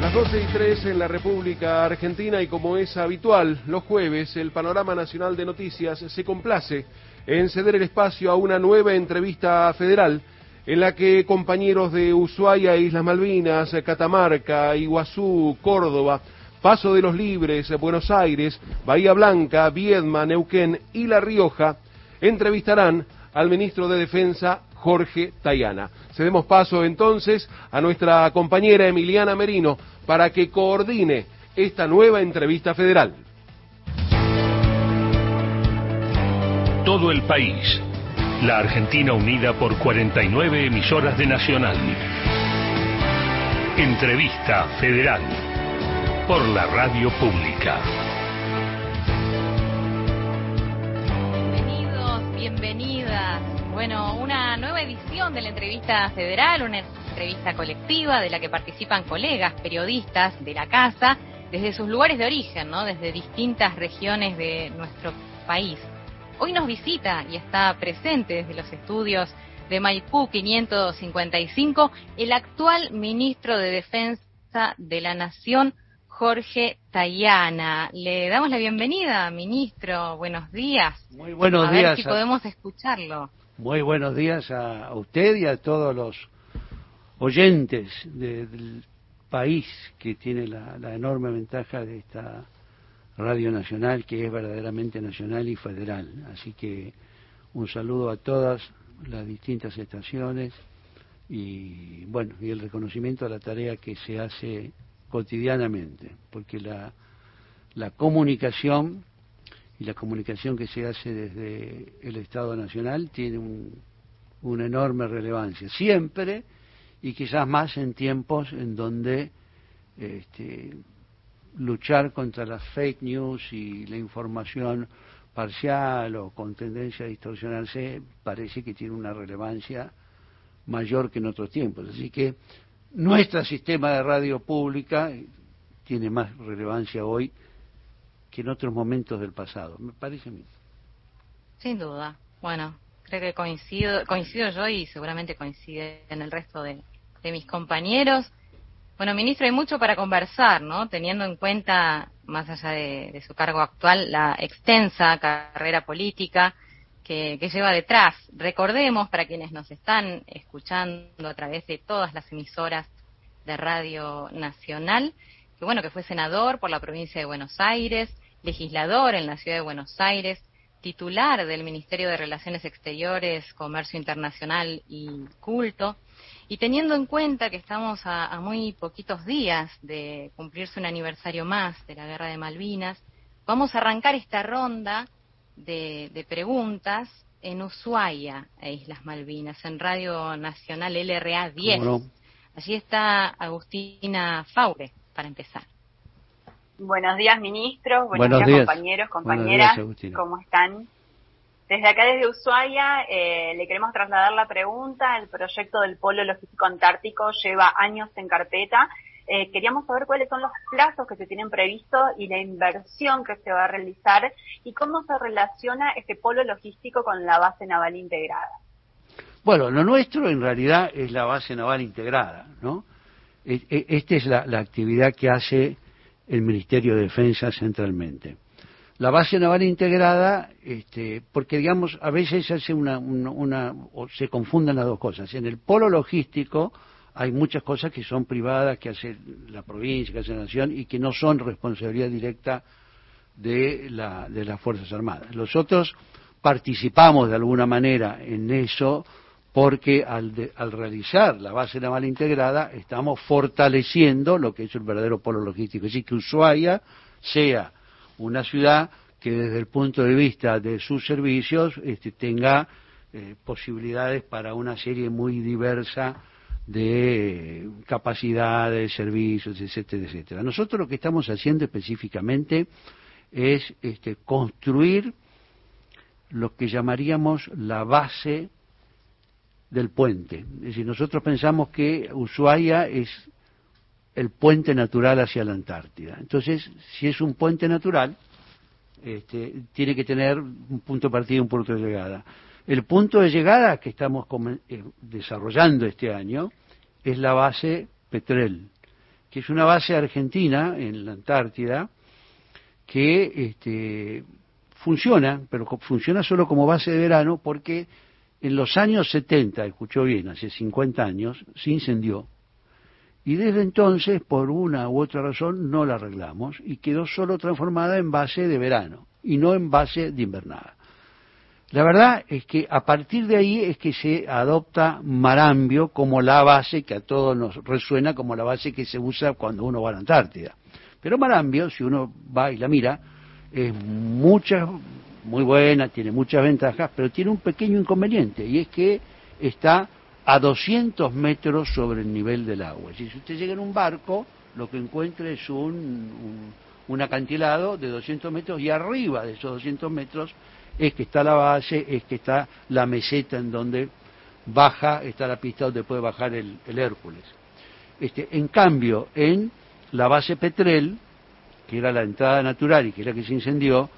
Las 12 y 3 en la República Argentina y como es habitual, los jueves el Panorama Nacional de Noticias se complace en ceder el espacio a una nueva entrevista federal en la que compañeros de Ushuaia, Islas Malvinas, Catamarca, Iguazú, Córdoba, Paso de los Libres, Buenos Aires, Bahía Blanca, Viedma, Neuquén y La Rioja entrevistarán al ministro de Defensa Jorge Tayana. Cedemos paso entonces a nuestra compañera Emiliana Merino para que coordine esta nueva entrevista federal. Todo el país. La Argentina unida por 49 emisoras de Nacional. Entrevista federal por la radio pública. Bienvenidos, bienvenidas. Bueno, una nueva edición de la entrevista federal, una entrevista colectiva de la que participan colegas periodistas de la casa desde sus lugares de origen, ¿no? Desde distintas regiones de nuestro país. Hoy nos visita y está presente desde los estudios de Maipú 555 el actual ministro de Defensa de la Nación, Jorge Tayana. Le damos la bienvenida, ministro. Buenos días. Muy buenos a días. Ver si podemos escucharlo. Muy buenos días a, usted y a todos los oyentes del país que tiene la, la, enorme ventaja de esta radio nacional que es verdaderamente nacional y federal. Así que un saludo a todas las distintas estaciones y bueno, y el reconocimiento a la tarea que se hace cotidianamente, porque la, la comunicación y la comunicación que se hace desde el Estado Nacional tiene un, una enorme relevancia, siempre y quizás más en tiempos en donde este, luchar contra las fake news y la información parcial o con tendencia a distorsionarse parece que tiene una relevancia mayor que en otros tiempos. Así que nuestro sistema de radio pública tiene más relevancia hoy que en otros momentos del pasado, me parece a mí. Sin duda. Bueno, creo que coincido, coincido yo y seguramente coincide en el resto de, de mis compañeros. Bueno, ministro, hay mucho para conversar, ¿no? Teniendo en cuenta, más allá de, su cargo actual, la extensa carrera política que, lleva detrás. Recordemos, para quienes nos están escuchando a través de todas las emisoras de Radio Nacional, que bueno, que fue senador por la provincia de Buenos Aires, legislador en la ciudad de Buenos Aires, titular del Ministerio de Relaciones Exteriores, Comercio Internacional y Culto. Y teniendo en cuenta que estamos a, a, muy poquitos días de cumplirse un aniversario más de la Guerra de Malvinas, vamos a arrancar esta ronda de, de preguntas en Ushuaia, e Islas Malvinas, en Radio Nacional LRA 10. No? Allí está Agustina Faure, para empezar. Buenos días, ministros. Buenos, Buenos días, días, compañeros, compañeras. Días, ¿Cómo están? Desde acá, desde Ushuaia, eh, le queremos trasladar la pregunta. El proyecto del Polo Logístico Antártico lleva años en carpeta. Eh, queríamos saber cuáles son los plazos que se tienen previstos y la inversión que se va a realizar y cómo se relaciona este polo logístico con la base naval integrada. Bueno, lo nuestro en realidad es la base naval integrada, ¿no? Esta es la, actividad que hace el Ministerio de Defensa centralmente. La base naval integrada, este, porque digamos, a veces hace una, una, una, o se confunden las dos cosas. En el polo logístico hay muchas cosas que son privadas, que hace la provincia, que hace la nación, y que no son responsabilidad directa de, la, de las Fuerzas Armadas. Nosotros participamos de alguna manera en eso porque al, de, al, realizar la base naval integrada estamos fortaleciendo lo que es el verdadero polo logístico, es decir, que Ushuaia sea una ciudad que desde el punto de vista de sus servicios este, tenga eh, posibilidades para una serie muy diversa de capacidades, servicios, etcétera, etcétera. Nosotros lo que estamos haciendo específicamente es este, construir lo que llamaríamos la base del puente. Es decir, nosotros pensamos que Ushuaia es el puente natural hacia la Antártida. Entonces, si es un puente natural, este, tiene que tener un punto de partida y un punto de llegada. El punto de llegada que estamos eh, desarrollando este año es la base Petrel, que es una base argentina en la Antártida que este, funciona, pero funciona solo como base de verano porque en los años 70, escuchó bien, hace 50 años, se incendió. Y desde entonces, por una u otra razón, no la arreglamos y quedó solo transformada en base de verano y no en base de invernada. La verdad es que a partir de ahí es que se adopta Marambio como la base que a todos nos resuena como la base que se usa cuando uno va a la Antártida. Pero Marambio, si uno va y la mira, es mucha, muy buena, tiene muchas ventajas, pero tiene un pequeño inconveniente y es que está a 200 metros sobre el nivel del agua. Si usted llega en un barco, lo que encuentra es un, un acantilado de 200 metros y arriba de esos 200 metros es que está la base, es que está la meseta en donde baja, está la pista donde puede bajar el, Hércules. Este, en cambio, en la base Petrel, que era la entrada natural y que era que se incendió,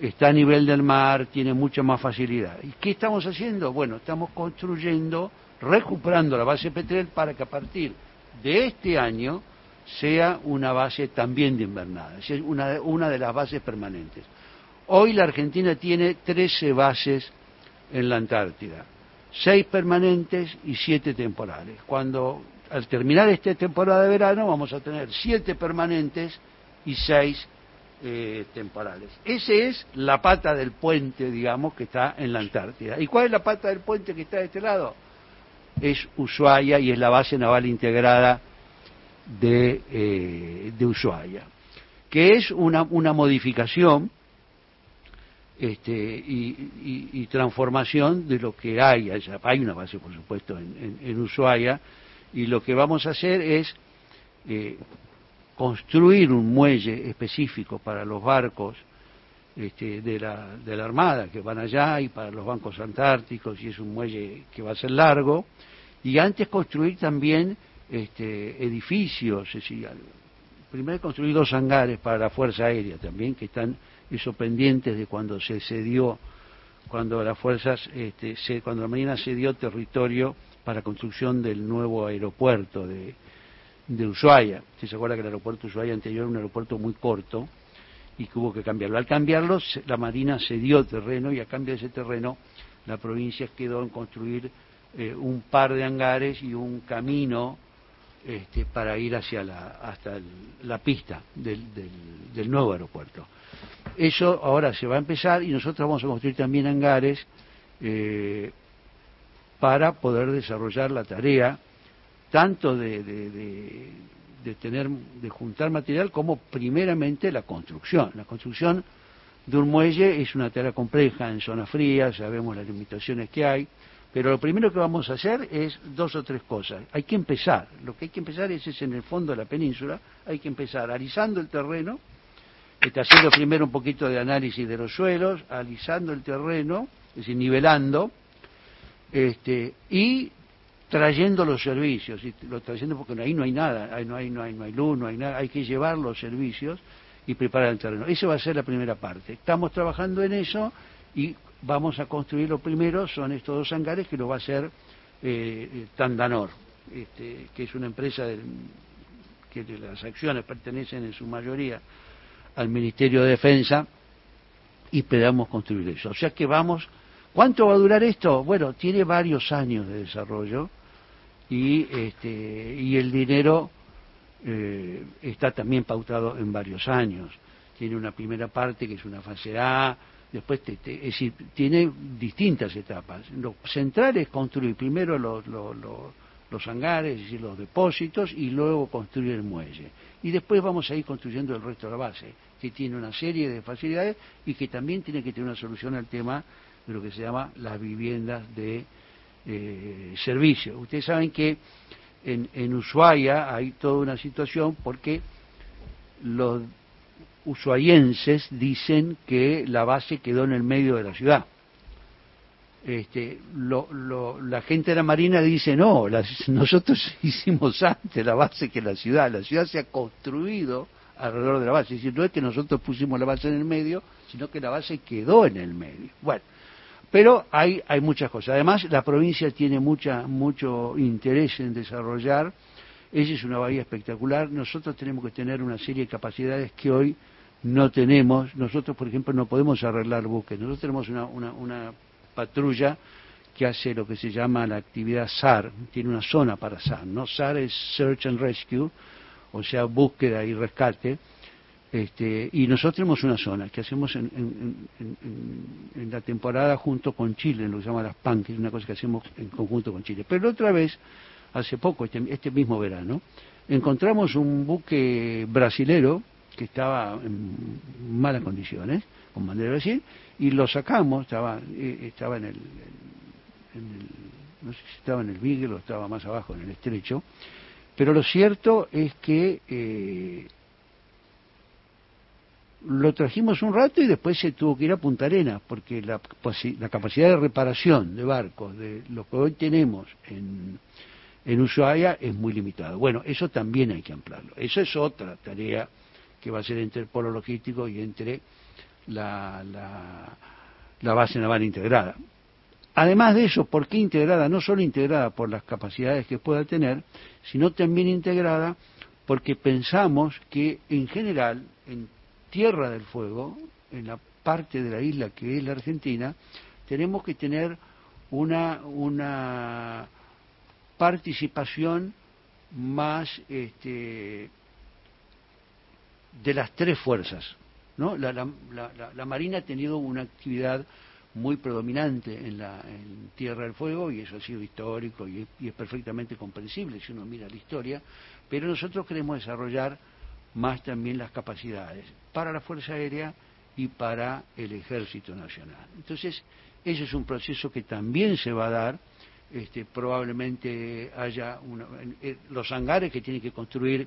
está a nivel del mar, tiene mucha más facilidad. ¿Y qué estamos haciendo? Bueno, estamos construyendo, recuperando la base Petrel para que a partir de este año sea una base también de invernada, es una, una de las bases permanentes. Hoy la Argentina tiene 13 bases en la Antártida, 6 permanentes y 7 temporales. Cuando al terminar esta temporada de verano vamos a tener 7 permanentes y 6 eh, temporales. Esa es la pata del puente, digamos, que está en la Antártida. ¿Y cuál es la pata del puente que está de este lado? Es Ushuaia y es la base naval integrada de, eh, de Ushuaia, que es una, una modificación este, y, transformación de lo que hay allá. Hay una base, por supuesto, en, Ushuaia, y lo que vamos a hacer es eh, construir un muelle específico para los barcos este, de, la, de la Armada que van allá y para los bancos antárticos, y es un muelle que va a ser largo, y antes construir también este, edificios, es decir, primero construir dos hangares para la Fuerza Aérea también, que están eso pendientes de cuando se cedió, cuando las fuerzas, este, se, cuando la Marina cedió territorio para construcción del nuevo aeropuerto de, de Ushuaia. se acuerda que el aeropuerto de Ushuaia anterior era un aeropuerto muy corto y que hubo que cambiarlo. Al cambiarlo, la Marina cedió terreno y a cambio de ese terreno, la provincia quedó en construir eh, un par de hangares y un camino este, para ir hacia la, hasta la pista del, del nuevo aeropuerto. Eso ahora se va a empezar y nosotros vamos a construir también hangares eh, para poder desarrollar la tarea tanto de, de, tener de juntar material como primeramente la construcción. La construcción de un muelle es una tarea compleja en zona fría, sabemos las limitaciones que hay, pero lo primero que vamos a hacer es dos o tres cosas. Hay que empezar, lo que hay que empezar es, es en el fondo de la península, hay que empezar alisando el terreno, está haciendo primero un poquito de análisis de los suelos, alisando el terreno, es decir, nivelando, este, y trayendo los servicios, y lo trayendo porque ahí no hay nada, ahí no hay, no hay, no hay luz, no hay nada, hay que llevar los servicios y preparar el terreno. Esa va a ser la primera parte. Estamos trabajando en eso y vamos a construir lo primero, son estos dos hangares que lo va a hacer eh, Tandanor, este, que es una empresa que las acciones pertenecen en su mayoría al Ministerio de Defensa y esperamos construir eso. O sea que vamos, ¿cuánto va a durar esto? Bueno, tiene varios años de desarrollo y, este, y el dinero eh, está también pautado en varios años. Tiene una primera parte que es una fase A, después es decir, tiene distintas etapas. Lo central es construir primero los, los, los hangares, y los depósitos y luego construir el muelle. Y después vamos a ir construyendo el resto de la base que tiene una serie de facilidades y que también tiene que tener una solución al tema de lo que se llama las viviendas de eh. Ustedes saben que en, en Ushuaia hay toda una situación porque los ushuaienses dicen que la base quedó en el medio de la ciudad. Este, la gente de la Marina dice, no, nosotros hicimos antes la base que la ciudad, la ciudad se ha construido alrededor de la base. Es decir, no es que nosotros pusimos la base en el medio, sino que la base quedó en el medio. Bueno, pero hay, hay muchas cosas. Además, la provincia tiene mucha, mucho interés en desarrollar Esa es una bahía espectacular. Nosotros tenemos que tener una serie de capacidades que hoy no tenemos. Nosotros, por ejemplo, no podemos arreglar buques. Nosotros tenemos una, una, una patrulla que hace lo que se llama la actividad SAR, tiene una zona para SAR, ¿no? SAR es Search and Rescue, o sea, búsqueda y rescate, este, y nosotros tenemos una zona que hacemos en, la temporada junto con Chile, lo que se llama las PAN, que es una cosa que hacemos en conjunto con Chile. Pero otra vez, hace poco, este, este mismo verano, encontramos un buque brasilero que estaba en malas condiciones, con bandera de Brasil, y lo sacamos, estaba, eh, estaba en el, no sé si estaba en el Beagle o estaba más abajo en el estrecho, pero lo cierto es que eh, lo trajimos un rato y después se tuvo que ir a Punta Arenas, porque la, capacidad de reparación de barcos de lo que hoy tenemos en, en Ushuaia es muy limitada. Bueno, eso también hay que ampliarlo. Eso es otra tarea que va a ser entre el polo logístico y entre la, la, la base naval integrada. Además de eso, ¿por qué integrada? No solo integrada por las capacidades que pueda tener, sino también integrada porque pensamos que en general, en Tierra del Fuego, en la parte de la isla que es la Argentina, tenemos que tener una, una participación más este, de las tres fuerzas. ¿no? La, la, la, Marina ha tenido una actividad muy predominante en, la, en Tierra del Fuego y eso ha sido histórico y es, perfectamente comprensible si uno mira la historia, pero nosotros queremos desarrollar más también las capacidades para la Fuerza Aérea y para el Ejército Nacional. Entonces, ese es un proceso que también se va a dar. Este, probablemente haya eh, los hangares que tiene que construir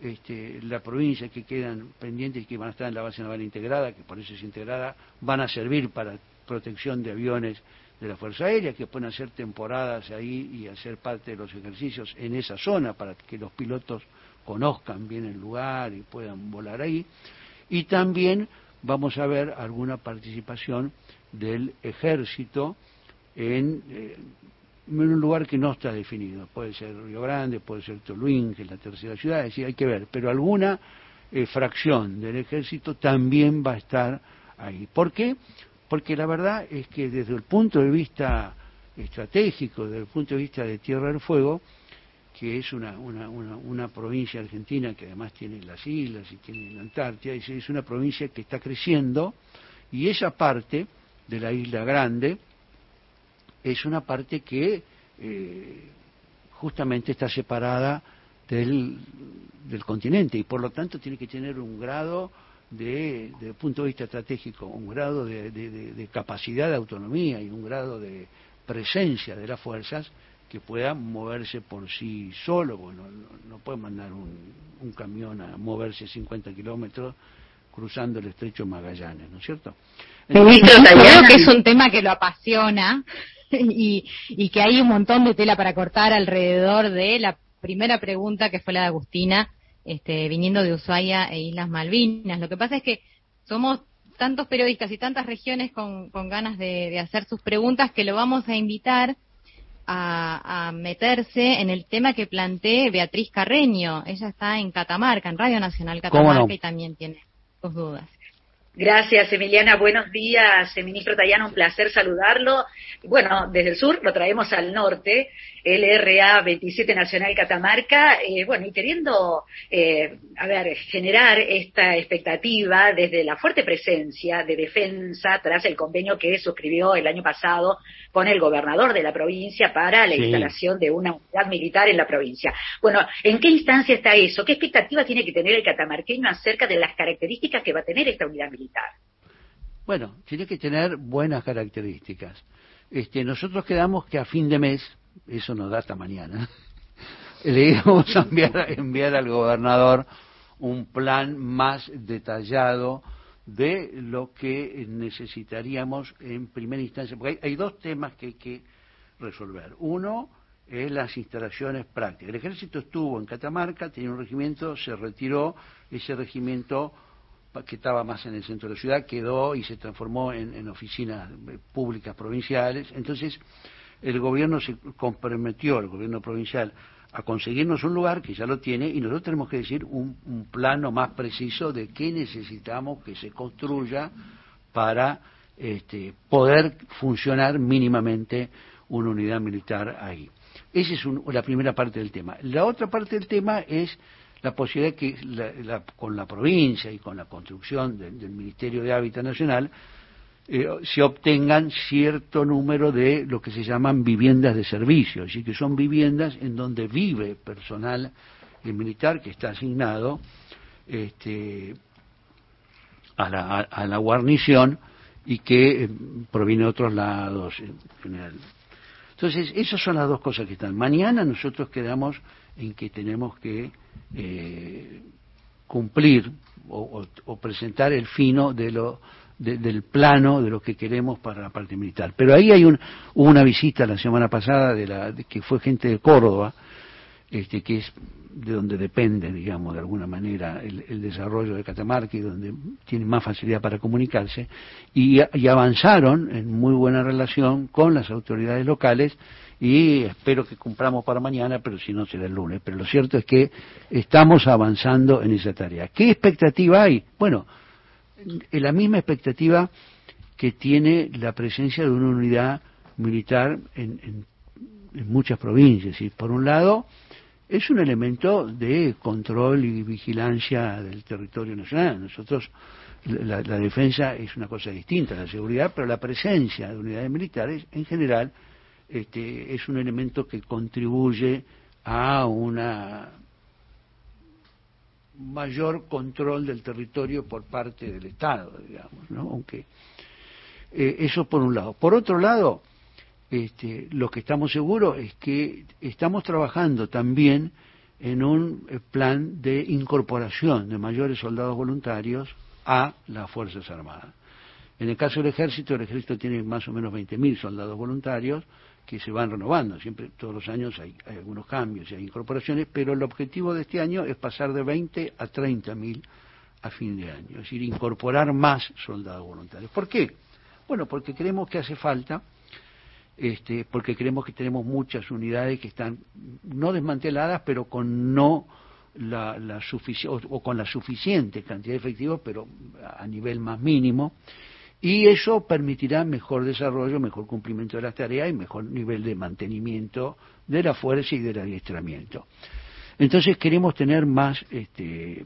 este, la provincia que quedan pendientes y que van a estar en la base naval integrada, que por eso es integrada, van a servir para protección de aviones de la Fuerza Aérea, que pueden hacer temporadas ahí y hacer parte de los ejercicios en esa zona para que los pilotos conozcan bien el lugar y puedan volar ahí. Y también vamos a ver alguna participación del ejército en, eh, en un lugar que no está definido. Puede ser Río Grande, puede ser Toluín, que es la tercera ciudad, es decir, hay que ver. Pero alguna eh, fracción del ejército también va a estar ahí. ¿Por qué? porque la verdad es que desde el punto de vista estratégico, desde el punto de vista de Tierra del Fuego, que es una, una, una, provincia argentina que además tiene las islas y tiene la Antártida, es una provincia que está creciendo y esa parte de la isla grande es una parte que eh, justamente está separada del, del continente y por lo tanto tiene que tener un grado de, desde el punto de vista estratégico, un grado de, capacidad de autonomía y un grado de presencia de las fuerzas que puedan moverse por sí solo, bueno, no, puede mandar un, camión a moverse 50 kilómetros cruzando el estrecho Magallanes, ¿no es cierto? creo que es un tema que lo apasiona y, y que hay un montón de tela para cortar alrededor de la primera pregunta que fue la de Agustina, este, viniendo de Ushuaia e Islas Malvinas. Lo que pasa es que somos tantos periodistas y tantas regiones con, ganas de, hacer sus preguntas que lo vamos a invitar a, meterse en el tema que plantee Beatriz Carreño. Ella está en Catamarca, en Radio Nacional Catamarca, y también tiene sus dudas. Gracias, Emiliana. Buenos días, ministro Tayano. Un placer saludarlo. Bueno, desde el sur lo traemos al norte, LRA 27 Nacional Catamarca. Eh, bueno, y queriendo, eh, a ver, generar esta expectativa desde la fuerte presencia de defensa tras el convenio que suscribió el año pasado con el gobernador de la provincia para la instalación de una unidad militar en la provincia. Bueno, ¿en qué instancia está eso? ¿Qué expectativa tiene que tener el catamarqueño acerca de las características que va a tener esta unidad militar? Bueno, tiene que tener buenas características. Este, nosotros quedamos que a fin de mes, eso nos da hasta mañana, le íbamos a enviar, enviar al gobernador un plan más detallado de lo que necesitaríamos en primera instancia, porque hay, dos temas que hay que resolver. Uno es las instalaciones prácticas. El ejército estuvo en Catamarca, tenía un regimiento, se retiró, ese regimiento que estaba más en el centro de la ciudad quedó y se transformó en, oficinas públicas provinciales. Entonces, el gobierno se comprometió, el gobierno provincial, a conseguirnos un lugar que ya lo tiene y nosotros tenemos que decir un, un plano más preciso de qué necesitamos que se construya para este, poder funcionar mínimamente una unidad militar ahí. Esa es la primera parte del tema. La otra parte del tema es la posibilidad que con la provincia y con la construcción del Ministerio de Hábitat Nacional eh, se obtengan cierto número de lo que se llaman viviendas de servicio, así que son viviendas en donde vive personal militar que está asignado este, a, la, a la guarnición y que eh, proviene de otros lados en general. Entonces, esas son las dos cosas que están. Mañana nosotros quedamos en que tenemos que eh, cumplir o, presentar el fino de lo, del plano de lo que queremos para la parte militar. Pero ahí hay un, hubo una visita la semana pasada de la de que fue gente de Córdoba, este, que es de donde depende, digamos, de alguna manera el, desarrollo de Catamarca y donde tiene más facilidad para comunicarse, y, avanzaron en muy buena relación con las autoridades locales y espero que cumplamos para mañana, pero si no será el lunes. Pero lo cierto es que estamos avanzando en esa tarea. ¿Qué expectativa hay? Bueno, la misma expectativa que tiene la presencia de una unidad militar en, en, en muchas provincias. Y por un lado, es un elemento de control y vigilancia del territorio nacional. Nosotros, la, defensa es una cosa distinta a la seguridad, pero la presencia de unidades militares en general este, es un elemento que contribuye a una mayor control del territorio por parte del Estado, digamos, ¿no? Aunque eh, eso por un lado. Por otro lado, este, lo que estamos seguros es que estamos trabajando también en un eh, plan de incorporación de mayores soldados voluntarios a las Fuerzas Armadas. En el caso del ejército, el ejército tiene más o menos 20.000 soldados voluntarios que se van renovando. Siempre, todos los años hay, algunos cambios y hay incorporaciones, pero el objetivo de este año es pasar de 20 a 30.000 a fin de año. Es decir, incorporar más soldados voluntarios. ¿Por qué? Bueno, porque creemos que hace falta este, porque creemos que tenemos muchas unidades que están no desmanteladas, pero con no la, la o, con la suficiente cantidad de efectivos, pero a nivel más mínimo, y eso permitirá mejor desarrollo, mejor cumplimiento de las tareas y mejor nivel de mantenimiento de la fuerza y del adiestramiento. Entonces queremos tener más este,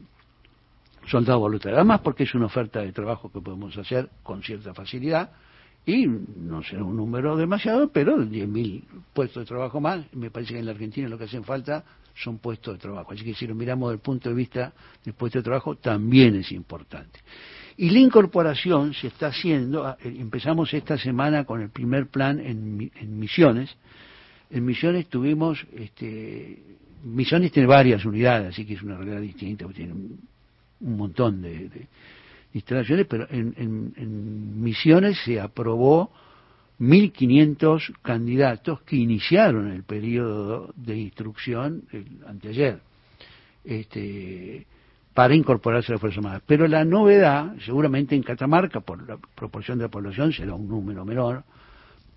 soldados voluntarios, además porque es una oferta de trabajo que podemos hacer con cierta facilidad, y no será un número demasiado, pero 10.000 puestos de trabajo más, me parece que en la Argentina lo que hacen falta son puestos de trabajo. Así que si lo miramos desde el punto de vista del puesto de trabajo, también es importante. Y la incorporación se está haciendo, ah, eh, empezamos esta semana con el primer plan en, Misiones. En Misiones tuvimos, este, Misiones tiene varias unidades, así que es una realidad distinta, tiene un, montón de instalaciones, pero en, en, Misiones se aprobó 1.500 candidatos que iniciaron el periodo de instrucción anteayer este, para incorporarse a las Fuerzas Armadas. Pero la novedad, seguramente en Catamarca, por la proporción de la población, será un número menor,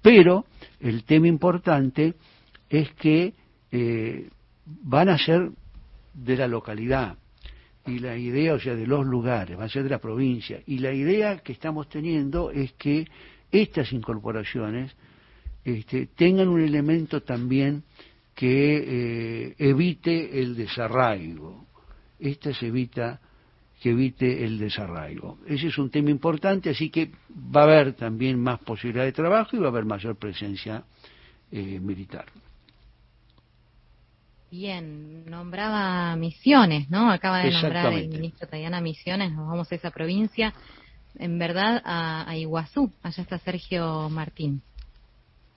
pero el tema importante es que eh, van a ser de la localidad, y la idea, o sea, de los lugares, va a ser de la provincia, y la idea que estamos teniendo es que estas incorporaciones este, tengan un elemento también que eh, evite el desarraigo. Esta se evita que evite el desarraigo. Ese es un tema importante, así que va a haber también más posibilidad de trabajo y va a haber mayor presencia eh, militar. Bien, nombraba Misiones, ¿no? Acaba de nombrar el ministro Tayana Misiones, nos vamos a esa provincia, en verdad a, Iguazú, allá está Sergio Martín.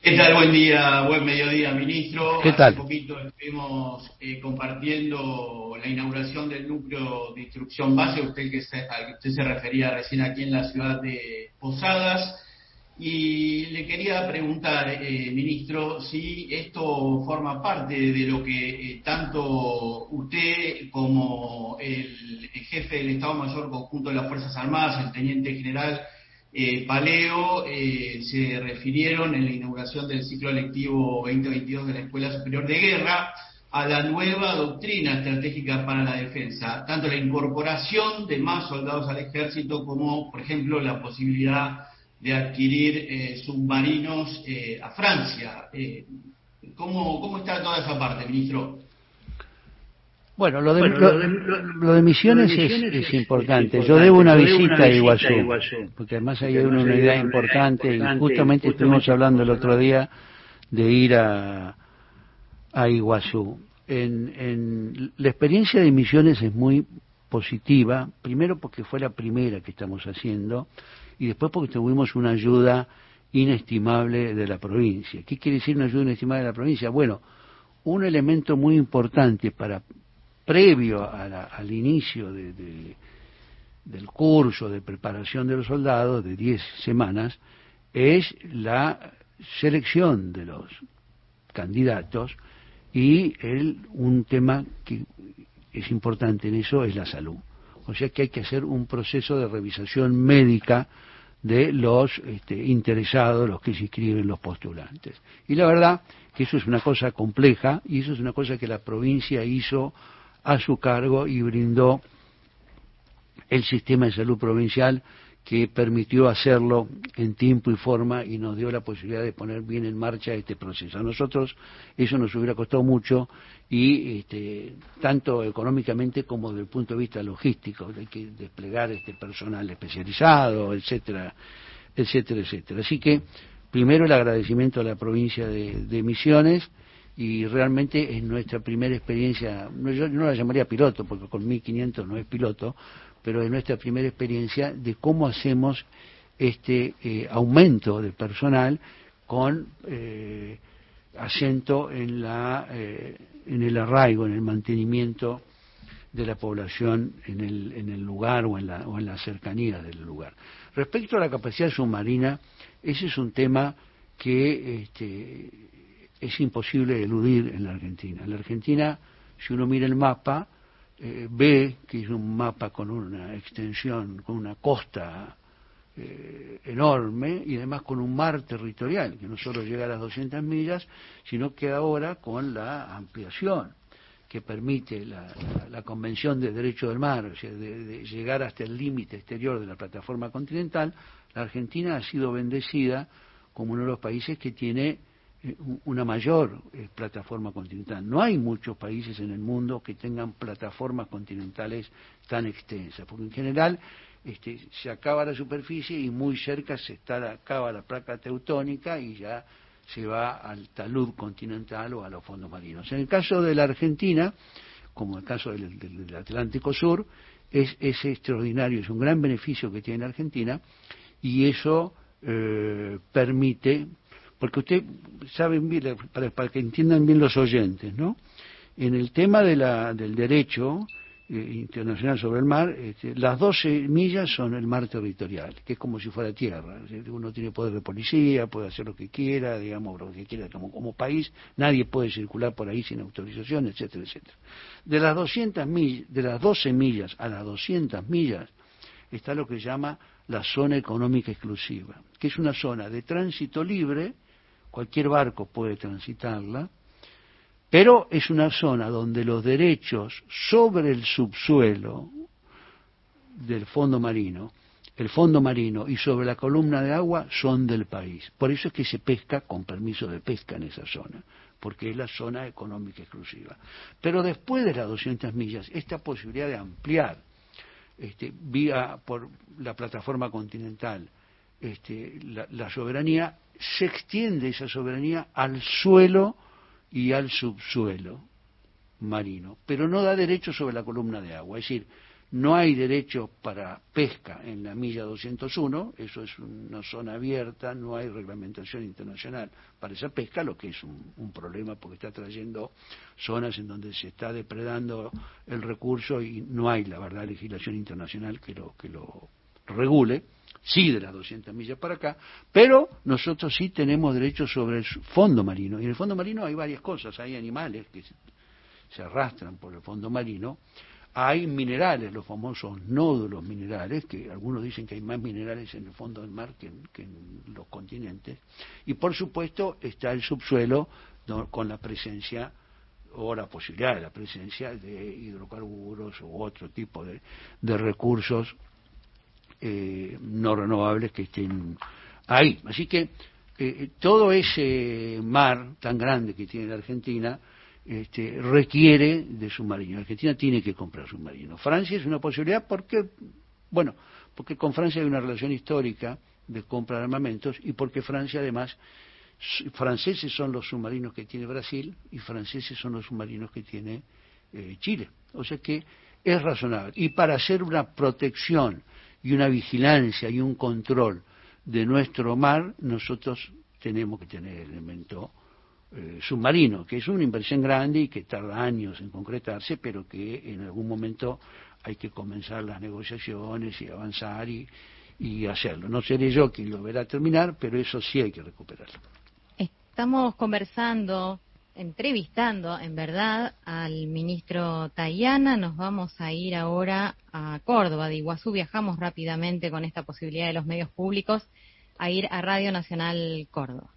¿Qué tal? Buen día, buen mediodía, ministro. ¿Qué tal? Hace poquito estuvimos eh, compartiendo la inauguración del núcleo de instrucción base, usted que al que usted se refería recién aquí en la ciudad de Posadas. Y le quería preguntar, eh, ministro, si esto forma parte de lo que eh, tanto usted como el, jefe del Estado Mayor Conjunto de las Fuerzas Armadas, el teniente general eh, Paleo, se refirieron en la inauguración del ciclo lectivo 2022 de la Escuela Superior de Guerra, a la nueva doctrina estratégica para la defensa, tanto la incorporación de más soldados al ejército como, por ejemplo, la posibilidad de adquirir eh, submarinos eh, a Francia. Eh, ¿cómo, ¿Cómo está toda esa parte, ministro? Bueno, lo de, lo, de misiones, es, importante. Yo debo una visita a Iguazú, porque además hay una unidad importante y justamente estuvimos hablando el otro día de ir a, a Iguazú. En, en, la experiencia de misiones es muy positiva, primero porque fue la primera que estamos haciendo y después porque tuvimos una ayuda inestimable de la provincia. ¿Qué quiere decir una ayuda inestimable de la provincia? Bueno, un elemento muy importante para previo al inicio del curso de preparación de los soldados de 10 semanas es la selección de los candidatos y el, un tema que es importante en eso es la salud. O sea que hay que hacer un proceso de revisación médica de los este, interesados, los que se inscriben, los postulantes. Y la verdad que eso es una cosa compleja y eso es una cosa que la provincia hizo a su cargo y brindó el sistema de salud provincial que permitió hacerlo en tiempo y forma y nos dio la posibilidad de poner bien en marcha este proceso. A nosotros eso nos hubiera costado mucho y este, tanto económicamente como desde el punto de vista logístico, hay que desplegar este personal especializado, etcétera, etcétera, etcétera. Así que primero el agradecimiento a la provincia de, Misiones y realmente es nuestra primera experiencia, yo no la llamaría piloto porque con 1500 no es piloto, pero es nuestra primera experiencia de cómo hacemos este eh, aumento de personal con eh, acento en, la, eh, en el arraigo, en el mantenimiento de la población en el, en el lugar o en, la, o en las cercanías del lugar. Respecto a la capacidad submarina, ese es un tema que este, es imposible eludir en la Argentina. En la Argentina, si uno mira el mapa, eh, ve que es un mapa con una extensión, con una costa eh, enorme y además con un mar territorial, que no solo llega a las 200 millas, sino que ahora con la ampliación que permite la, Convención de Derecho del Mar, o sea, de llegar hasta el límite exterior de la plataforma continental, la Argentina ha sido bendecida como uno de los países que tiene una mayor eh, plataforma continental. No hay muchos países en el mundo que tengan plataformas continentales tan extensas, porque en general este, se acaba la superficie y muy cerca se está, acaba la placa teutónica y ya se va al talud continental o a los fondos marinos. En el caso de la Argentina, como el caso del, Atlántico Sur, es, es, extraordinario, es un gran beneficio que tiene la Argentina y eso eh, permite porque usted sabe bien, para, que entiendan bien los oyentes, ¿no? En el tema de la, del derecho eh, internacional sobre el mar, este, las 12 millas son el mar territorial, que es como si fuera tierra. Uno tiene poder de policía, puede hacer lo que quiera, digamos, lo que quiera. Como, como país, nadie puede circular por ahí sin autorización, etcétera, etcétera. De las 200 millas, de las 12 millas a las 200 millas, está lo que se llama la zona económica exclusiva, que es una zona de tránsito libre cualquier barco puede transitarla, pero es una zona donde los derechos sobre el subsuelo del fondo marino, el fondo marino y sobre la columna de agua son del país. Por eso es que se pesca con permiso de pesca en esa zona, porque es la zona económica exclusiva. Pero después de las 200 millas, esta posibilidad de ampliar este, vía por la plataforma continental este, la soberanía se extiende esa soberanía al suelo y al subsuelo marino, pero no da derecho sobre la columna de agua. Es decir, no hay derecho para pesca en la milla 201, eso es una zona abierta, no hay reglamentación internacional para esa pesca, lo que es un, problema porque está trayendo zonas en donde se está depredando el recurso y no hay, la verdad, legislación internacional que lo, que lo regule sí de las 200 millas para acá, pero nosotros sí tenemos derecho sobre el fondo marino. Y en el fondo marino hay varias cosas, hay animales que se arrastran por el fondo marino, hay minerales, los famosos nódulos minerales, que algunos dicen que hay más minerales en el fondo del mar que en, los continentes, y por supuesto está el subsuelo con la presencia o la posibilidad de la presencia de hidrocarburos u otro tipo de recursos eh, no renovables que estén ahí. Así que eh, todo ese mar tan grande que tiene la Argentina este, requiere de submarinos. Argentina tiene que comprar submarinos. Francia es una posibilidad porque, bueno, porque con Francia hay una relación histórica de compra de armamentos y porque Francia además franceses son los submarinos que tiene Brasil y franceses son los submarinos que tiene eh, Chile. O sea que es razonable. Y para hacer una protección y una vigilancia y un control de nuestro mar, nosotros tenemos que tener el elemento eh, submarino, que es una inversión grande y que tarda años en concretarse, pero que en algún momento hay que comenzar las negociaciones y avanzar y, y hacerlo. No seré yo quien lo verá terminar, pero eso sí hay que recuperarlo. Estamos conversando, entrevistando en verdad al ministro Tayana. Nos vamos a ir ahora a Córdoba, de Iguazú. Viajamos rápidamente con esta posibilidad de los medios públicos a ir a Radio Nacional Córdoba.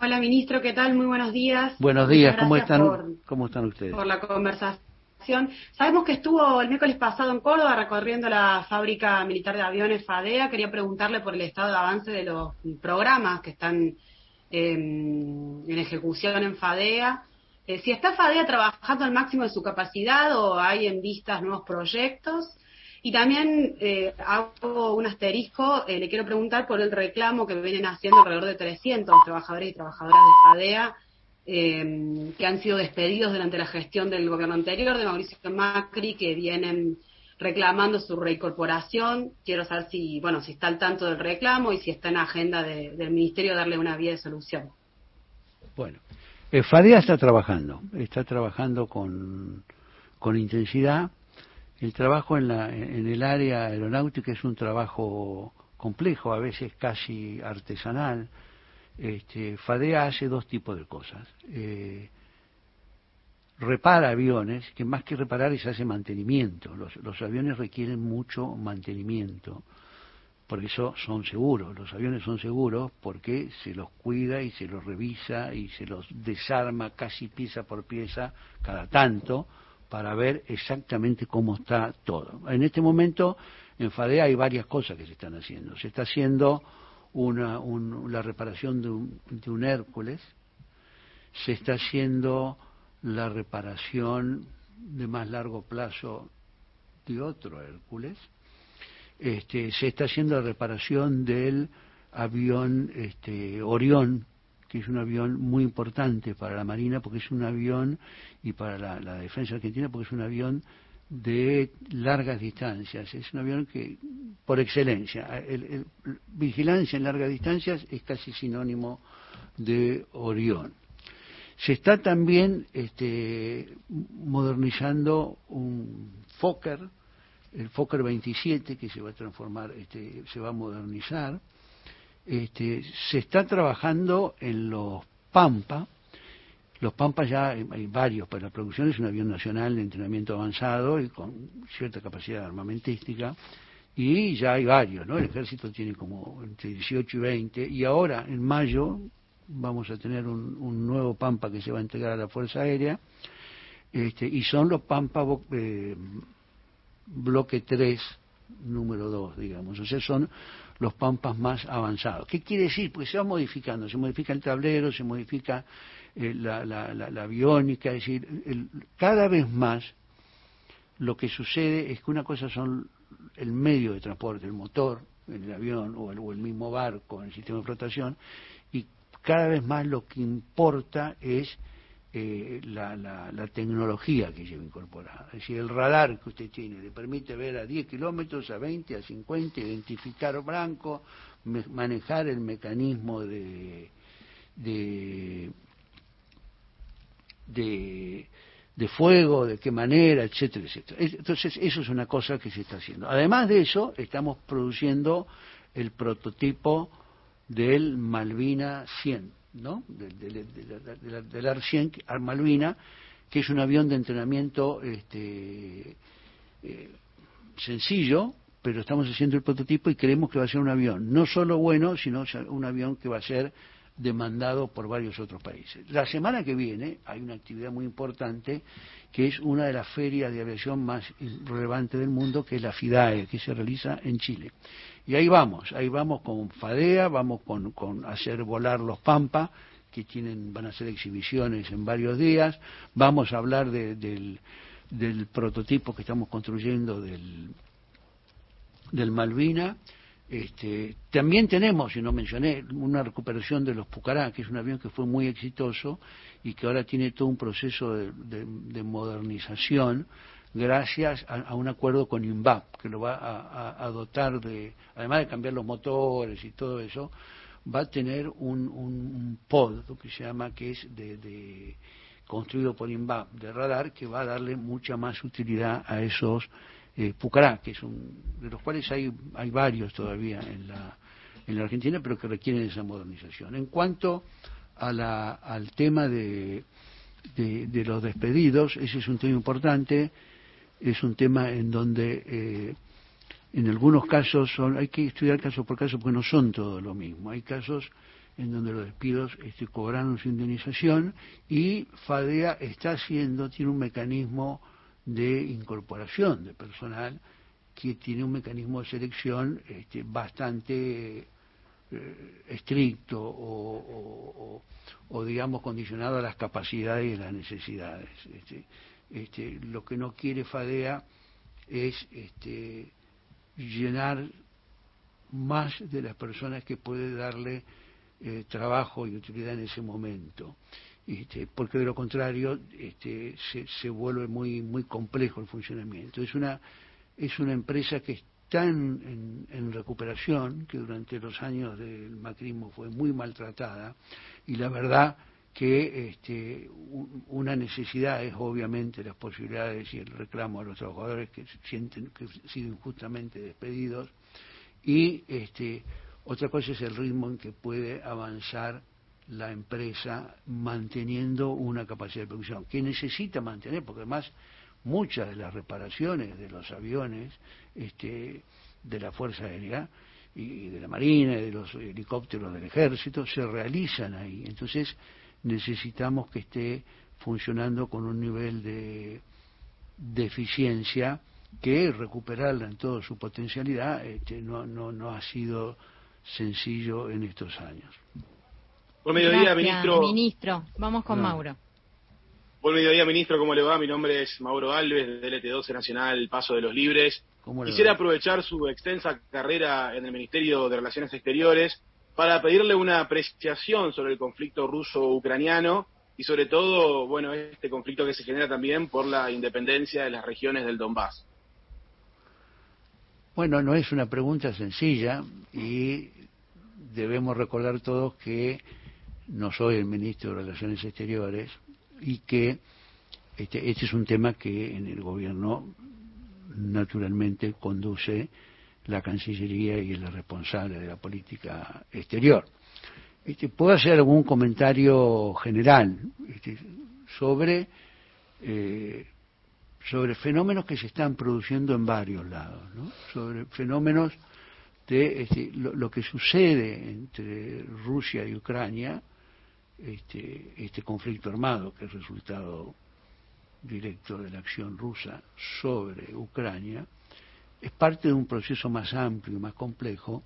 Hola, ministro, ¿qué tal? Muy buenos días. Buenos días, ¿cómo están? ¿Cómo están ustedes? Por la conversación Sabemos que estuvo el miércoles pasado en Córdoba recorriendo la fábrica militar de aviones FADEA. Quería preguntarle por el estado de avance de los programas que están en ejecución en FADEA. Eh, si está FADEA trabajando al máximo de su capacidad o hay en vistas nuevos proyectos. Y también eh, hago un asterisco, eh, le quiero preguntar por el reclamo que vienen haciendo alrededor de 300 trabajadores y trabajadoras de FADEA eh, que han sido despedidos durante la gestión del gobierno anterior de Mauricio Macri, que vienen reclamando su reincorporación. Quiero saber si, bueno, si está al tanto del reclamo y si está en agenda del ministerio darle una vía de solución. Bueno, eh, FADEA está trabajando, está trabajando con, con intensidad. El trabajo en, la, en el área aeronáutica es un trabajo complejo, a veces casi artesanal este, FADEA hace dos tipos de cosas. Eh, repara aviones, que más que reparar es hace mantenimiento. Los, aviones requieren mucho mantenimiento, por eso son seguros. Los aviones son seguros porque se los cuida y se los revisa y se los desarma casi pieza por pieza cada tanto para ver exactamente cómo está todo. En este momento en FADEA hay varias cosas que se están haciendo. Se está haciendo una, la reparación de un, de un Hércules, se está haciendo la reparación de más largo plazo de otro Hércules, este, se está haciendo la reparación del avión este, Orión, que es un avión muy importante para la Marina, porque es un avión, y para la, defensa argentina, porque es un avión de largas distancias. Es un avión que, por excelencia, el, vigilancia en largas distancias es casi sinónimo de Orión. Se está también este, modernizando un Fokker, el Fokker 27, que se va a transformar, este, se va a modernizar. Este, se está trabajando en los Pampa, los Pampas ya hay varios, para la producción es un avión nacional de entrenamiento avanzado y con cierta capacidad armamentística, y ya hay varios, ¿no? El ejército tiene como entre 18 y 20, y ahora en mayo vamos a tener un, nuevo Pampa que se va a integrar a la Fuerza Aérea, este, y son los Pampa eh, bloque 3, número 2, digamos, o sea, son los Pampas más avanzados. ¿Qué quiere decir? Pues se va modificando, se modifica el tablero, se modifica eh, la, la, la, aviónica, es decir, cada vez más lo que sucede es que una cosa son el medio de transporte, el motor, el avión o el, mismo barco, el sistema de flotación, cada vez más lo que importa es eh, la, la, tecnología que lleva incorporada. Es decir, el radar que usted tiene le permite ver a 10 kilómetros, a 20, a 50, identificar blanco, manejar el mecanismo de, de de, de fuego, de qué manera, etcétera, etcétera. Entonces, eso es una cosa que se está haciendo. Además de eso, estamos produciendo el prototipo del Malvina 100, ¿no? Del, del, del, AR-100, Malvina, que es un avión de entrenamiento este, eh, sencillo, pero estamos haciendo el prototipo y creemos que va a ser un avión no solo bueno, sino un avión que va a ser demandado por varios otros países. La semana que viene hay una actividad muy importante que es una de las ferias de aviación más relevantes del mundo, que es la FIDAE, que se realiza en Chile. Y ahí vamos, ahí vamos con FADEA, vamos con, con hacer volar los Pampa, que tienen, van a hacer exhibiciones en varios días, vamos a hablar del, del prototipo que estamos construyendo del, Malvina, este, también tenemos, y no mencioné, una recuperación de los Pucará, que es un avión que fue muy exitoso y que ahora tiene todo un proceso de, modernización gracias a, un acuerdo con INVAP, que lo va a, dotar de, además de cambiar los motores y todo eso, va a tener un, pod, lo que se llama, que es de, construido por INVAP, de radar, que va a darle mucha más utilidad a esos eh, Pucará, que es un, de los cuales hay, hay varios todavía en la, en la Argentina, pero que requieren esa modernización. En cuanto a la, al tema de, de, los despedidos, ese es un tema importante, es un tema en donde eh, en algunos casos son, hay que estudiar caso por caso porque no son todos lo mismo. Hay casos en donde los despidos este, cobraron su indemnización y FADEA está haciendo, tiene un mecanismo de incorporación de personal que tiene un mecanismo de selección este, bastante eh, estricto o, digamos condicionado a las capacidades y las necesidades. Este, este, lo que no quiere FADEA es este, llenar más de las personas que puede darle eh, trabajo y utilidad en ese momento. Este, porque de lo contrario este, se, vuelve muy muy complejo el funcionamiento. Es una es una empresa que está en, recuperación, que durante los años del macrismo fue muy maltratada y la verdad que este, una necesidad es obviamente las posibilidades y el reclamo a los trabajadores que sienten que han sido injustamente despedidos y este, otra cosa es el ritmo en que puede avanzar la empresa manteniendo una capacidad de producción que necesita mantener, porque además muchas de las reparaciones de los aviones este, de la Fuerza Aérea y de la Marina y de los helicópteros del Ejército se realizan ahí. Entonces necesitamos que esté funcionando con un nivel de, de eficiencia que recuperarla en toda su potencialidad este, no, no, no ha sido sencillo en estos años. Buen mediodía, ministro. Ministro, vamos con Mauro. Buen mediodía, ministro. ¿Cómo le va? Mi nombre es Mauro Alves, del LT12 Nacional Paso de los Libres. Quisiera aprovechar su extensa carrera en el Ministerio de Relaciones Exteriores para pedirle una apreciación sobre el conflicto ruso-ucraniano y sobre todo, bueno, este conflicto que se genera también por la independencia de las regiones del Donbass. Bueno, no es una pregunta sencilla y debemos recordar todos que no soy el ministro de Relaciones Exteriores y que este, este, es un tema que en el gobierno naturalmente conduce la Cancillería y es la responsable de la política exterior. Este, ¿Puedo hacer algún comentario general este, sobre, eh, sobre fenómenos que se están produciendo en varios lados, ¿no? sobre fenómenos de este, lo, que sucede entre Rusia y Ucrania, este, este conflicto armado que es resultado directo de la acción rusa sobre Ucrania, es parte de un proceso más amplio más complejo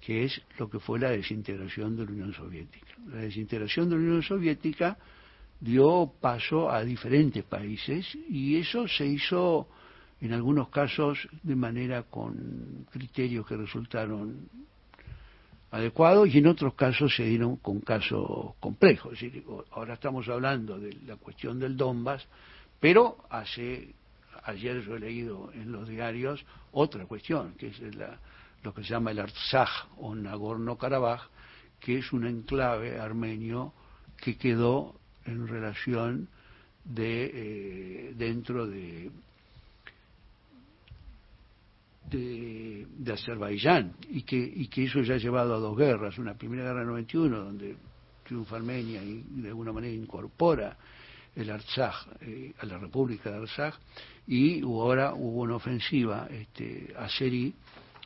que es lo que fue la desintegración de la Unión Soviética. La desintegración de la Unión Soviética dio paso a diferentes países y eso se hizo en algunos casos de manera con criterios que resultaron adecuados y en otros casos se dieron con casos complejos. ahora estamos hablando de la cuestión del Donbass, pero hace ayer yo he leído en los diarios otra cuestión, que es lo que se llama el Artsaj o Nagorno-Karabaj, que es un enclave armenio que quedó en relación de eh, dentro de de, Azerbaiyán y que, y que eso ya ha llevado a dos guerras, una primera guerra en 91 donde triunfa Armenia y de alguna manera incorpora el Artsaj eh, a la República de Artsaj y ahora hubo una ofensiva este, azerí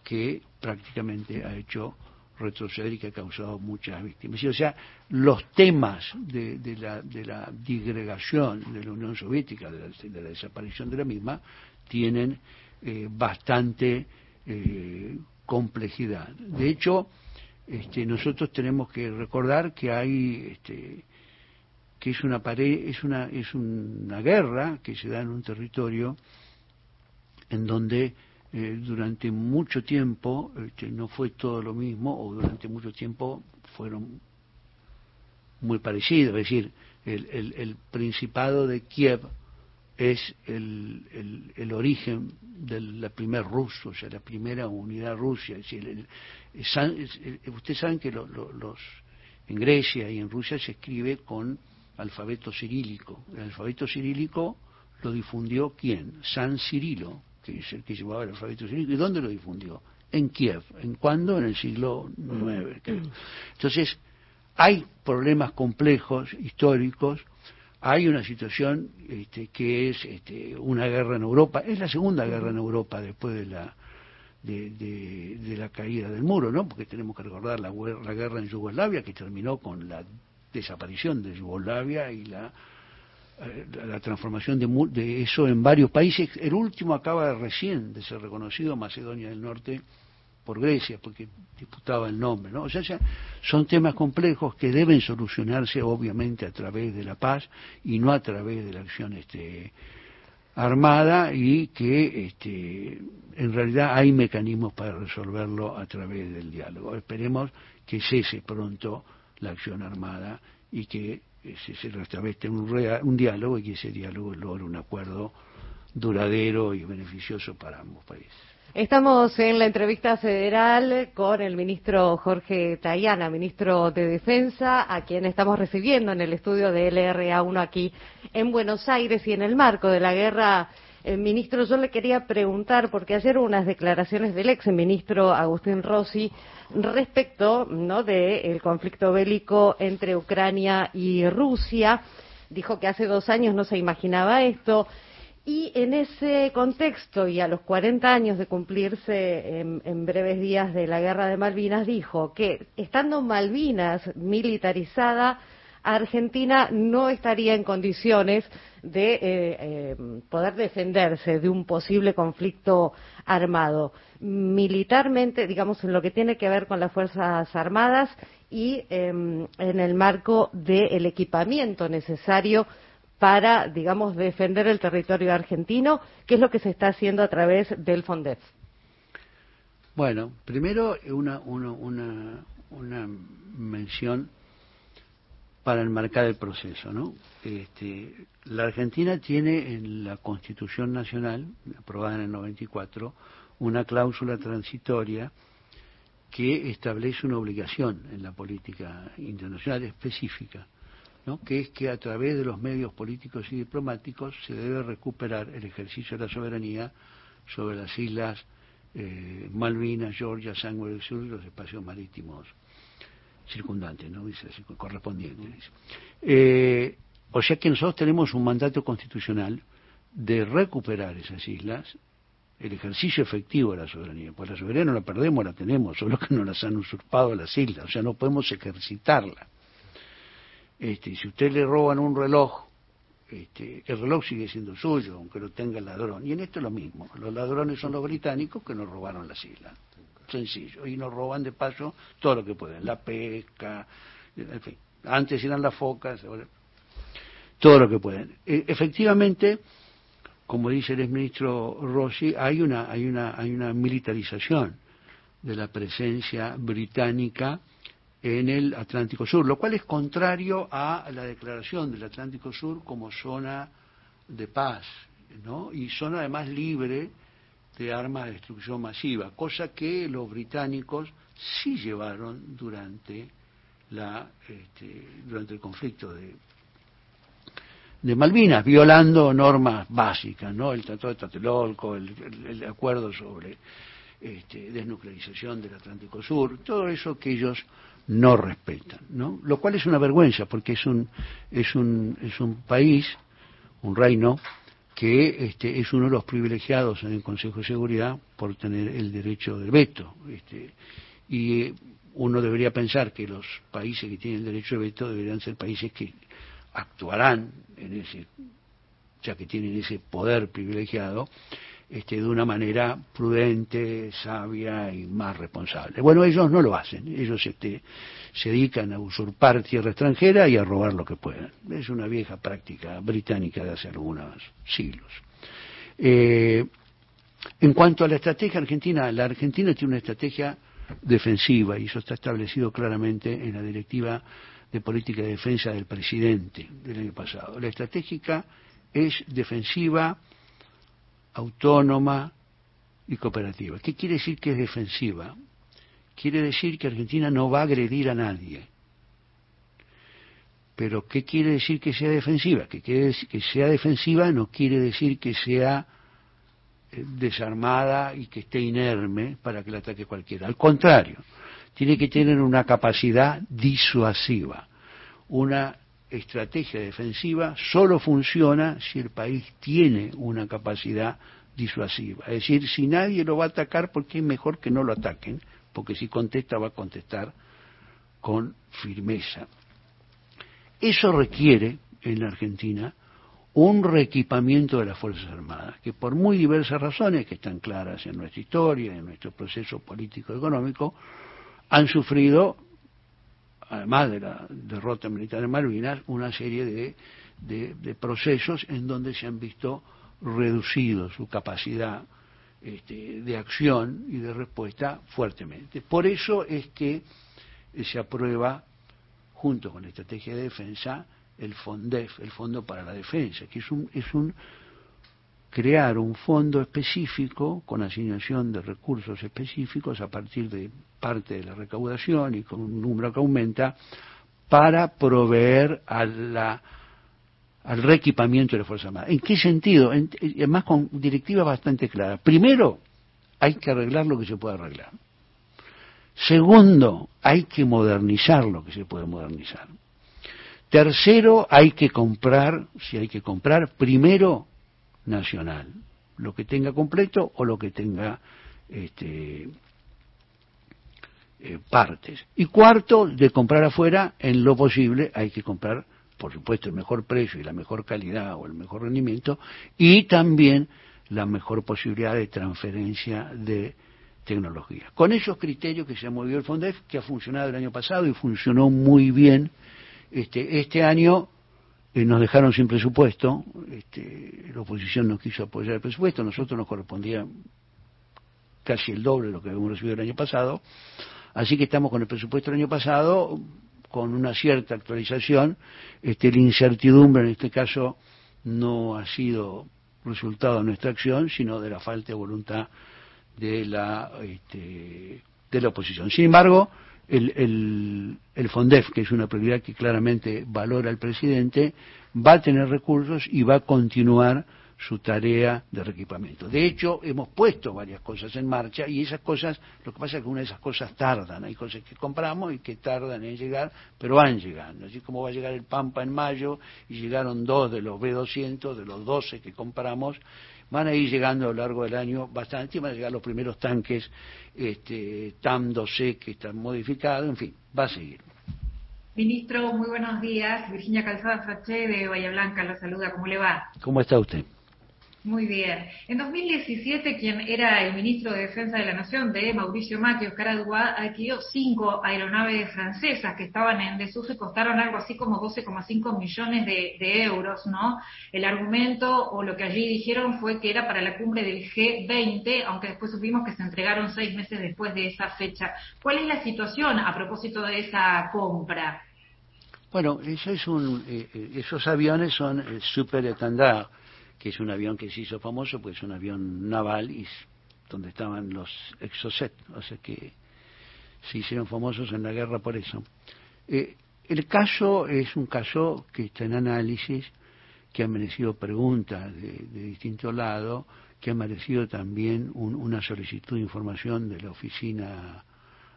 que prácticamente ha hecho retroceder y que ha causado muchas víctimas. o sea, los temas de, la, de digregación de la Unión Soviética, de la, desaparición de la misma, tienen eh, bastante eh, complejidad. De hecho, este, nosotros tenemos que recordar que hay este, que es una pared, es una, es una guerra que se da en un territorio en donde eh, durante mucho tiempo este, no fue todo lo mismo o durante mucho tiempo fueron muy parecidos, es decir, el, el, el Principado de Kiev es el, el, origen de la primer ruso, o sea, la primera unidad rusa. Es decir, ustedes saben que los, en Grecia y en Rusia se escribe con alfabeto cirílico. El alfabeto cirílico lo difundió quién? San Cirilo, que es el que llevaba el alfabeto cirílico. ¿Y dónde lo difundió? En Kiev. ¿En cuándo? En el siglo IX. Entonces, hay problemas complejos, históricos, hay una situación este, que es este, una guerra en Europa, es la segunda guerra en Europa después de la de, la caída del muro, ¿no? Porque tenemos que recordar la, la guerra en Yugoslavia que terminó con la desaparición de Yugoslavia y la, eh, la transformación de, de, eso en varios países. El último acaba recién de ser reconocido, Macedonia del Norte, por Grecia, porque disputaba el nombre. ¿no? O sea, son temas complejos que deben solucionarse obviamente a través de la paz y no a través de la acción este, armada y que este, en realidad hay mecanismos para resolverlo a través del diálogo. Esperemos que cese pronto la acción armada y que eh, se, restablezca un, un diálogo y que ese diálogo logre un acuerdo duradero y beneficioso para ambos países. Estamos en la entrevista federal con el ministro Jorge Tayana, ministro de Defensa, a quien estamos recibiendo en el estudio de LRA1 aquí en Buenos Aires y en el marco de la guerra. Eh, ministro, yo le quería preguntar, porque ayer unas declaraciones del ex ministro Agustín Rossi respecto ¿no? del conflicto bélico entre Ucrania y Rusia. Dijo que hace dos años no se imaginaba esto. Y en ese contexto y a los 40 años de cumplirse en, breves días de la guerra de Malvinas, dijo que estando Malvinas militarizada, Argentina no estaría en condiciones de eh, eh, poder defenderse de un posible conflicto armado. Militarmente, digamos, en lo que tiene que ver con las Fuerzas Armadas y em, en el marco del equipamiento necesario para, digamos, defender el territorio argentino, ¿Qué es lo que se está haciendo a través del FONDEF. Bueno, primero una, una, una, mención para enmarcar el proceso, ¿no? Este, la Argentina tiene en la Constitución Nacional, aprobada en el 94, una cláusula transitoria que establece una obligación en la política internacional específica que es que a través de los medios políticos y diplomáticos se debe recuperar el ejercicio de la soberanía sobre las islas eh, Malvinas, Georgia, Sangre del Sur y los espacios marítimos circundantes, ¿no? Dice correspondientes. Eh, o sea que nosotros tenemos un mandato constitucional de recuperar esas islas, el ejercicio efectivo de la soberanía. Pues la soberanía no la perdemos, la tenemos, solo que nos las han usurpado las islas, o sea, no podemos ejercitarla. Este, si usted le roban un reloj, este, el reloj sigue siendo suyo, aunque lo tenga el ladrón. Y en esto es lo mismo. Los ladrones son los británicos que nos robaron las islas. Sencillo. Y nos roban de paso todo lo que pueden. La pesca, en fin. Antes eran las focas, todo lo que pueden. E, efectivamente, como dice el exministro Rossi, hay una, hay una, hay una militarización de la presencia británica en el Atlántico Sur, lo cual es contrario a la declaración del Atlántico Sur como zona de paz, ¿no? Y zona además libre de armas de destrucción masiva, cosa que los británicos sí llevaron durante la este, durante el conflicto de de Malvinas, violando normas básicas, ¿no? El Tratado de Tlatelolco, el, el acuerdo sobre este, desnuclearización del Atlántico Sur, todo eso que ellos no respetan, ¿no? Lo cual es una vergüenza porque es un es un es un país, un reino que este, es uno de los privilegiados en el Consejo de Seguridad por tener el derecho del veto. Este, y uno debería pensar que los países que tienen derecho de veto deberían ser países que actuarán en ese, ya que tienen ese poder privilegiado, este, de una manera prudente, sabia y más responsable. Bueno, ellos no lo hacen, ellos este, se dedican a usurpar tierra extranjera y a robar lo que puedan. Es una vieja práctica británica de hace algunos siglos. Eh, en cuanto a la estrategia argentina, la Argentina tiene una estrategia defensiva y eso está establecido claramente en la directiva de política de defensa del presidente del año pasado. La estratégica es defensiva, autónoma y cooperativa. ¿Qué quiere decir que es defensiva? Quiere decir que Argentina no va a agredir a nadie. Pero ¿qué quiere decir que sea defensiva? Que, que sea defensiva no quiere decir que sea eh, desarmada y que esté inerme para que la ataque cualquiera. Al contrario, tiene que tener una capacidad disuasiva. Una estrategia defensiva solo funciona si el país tiene una capacidad disuasiva. Es decir, si nadie lo va a atacar, porque es mejor que no lo ataquen, porque si contesta va a contestar con firmeza. Eso requiere en la Argentina un reequipamiento de las Fuerzas Armadas, que por muy diversas razones que están claras en nuestra historia, en nuestro proceso político-económico, han sufrido además de la derrota militar en Malvinas, una serie de, procesos en donde se han visto reducidos su capacidad este, de acción y de respuesta fuertemente. Por eso es que se aprueba, junto con la estrategia de defensa, el FONDEF, el Fondo para la Defensa, que es un, es un crear un fondo específico con asignación de recursos específicos a partir de parte de la recaudación y con un número que aumenta para proveer a la, al reequipamiento de la Fuerza Armada. ¿En qué sentido? además con directivas bastante claras. Primero, hay que arreglar lo que se puede arreglar. Segundo, hay que modernizar lo que se puede modernizar. Tercero, hay que comprar, si hay que comprar, primero nacional, lo que tenga completo o lo que tenga este, eh, partes. Y cuarto, de comprar afuera, en lo posible hay que comprar, por supuesto, el mejor precio y la mejor calidad o el mejor rendimiento, y también la mejor posibilidad de transferencia de tecnología. Con esos criterios que se ha movido el FONDEF, que ha funcionado el año pasado y funcionó muy bien, este, este año eh, nos dejaron sin presupuesto, este, la oposición no quiso apoyar el presupuesto, nosotros nos correspondía casi el doble de lo que habíamos recibido el año pasado, así que estamos con el presupuesto del año pasado, con una cierta actualización, este, la incertidumbre en este caso no ha sido resultado de nuestra acción, sino de la falta de voluntad de la, este, de la oposición. Sin embargo, el, el, FONDEF, que es una prioridad que claramente valora el presidente, va a tener recursos y va a continuar su tarea de reequipamiento. De hecho, hemos puesto varias cosas en marcha y esas cosas, lo que pasa es que una de esas cosas tardan. Hay cosas que compramos y que tardan en llegar, pero van llegando. Así como va a llegar el Pampa en mayo y llegaron dos de los B200, de los 12 que compramos, van a ir llegando a lo largo del año bastante, van a llegar los primeros tanques este, TAM 2C que están modificados, en fin, va a seguir. Ministro, muy buenos días. Virginia Calzada Saché de Bahía Blanca la saluda. ¿Cómo le va? ¿Cómo está usted? Muy bien. En 2017, quien era el ministro de Defensa de la Nación, de Mauricio Macri, Oscar adquirió cinco aeronaves francesas que estaban en desuso y costaron algo así como 12,5 millones de, euros, ¿no? El argumento o lo que allí dijeron fue que era para la cumbre del G20, aunque después supimos que se entregaron seis meses después de esa fecha. ¿Cuál es la situación a propósito de esa compra? Bueno, eso es un, eh, eh, esos aviones son el super estándar que es un avión que se hizo famoso, pues es un avión naval y donde estaban los Exocet, o sea que se hicieron famosos en la guerra por eso. Eh, el caso es un caso que está en análisis, que ha merecido preguntas de, distintos lados, que ha merecido también una solicitud de información de la Oficina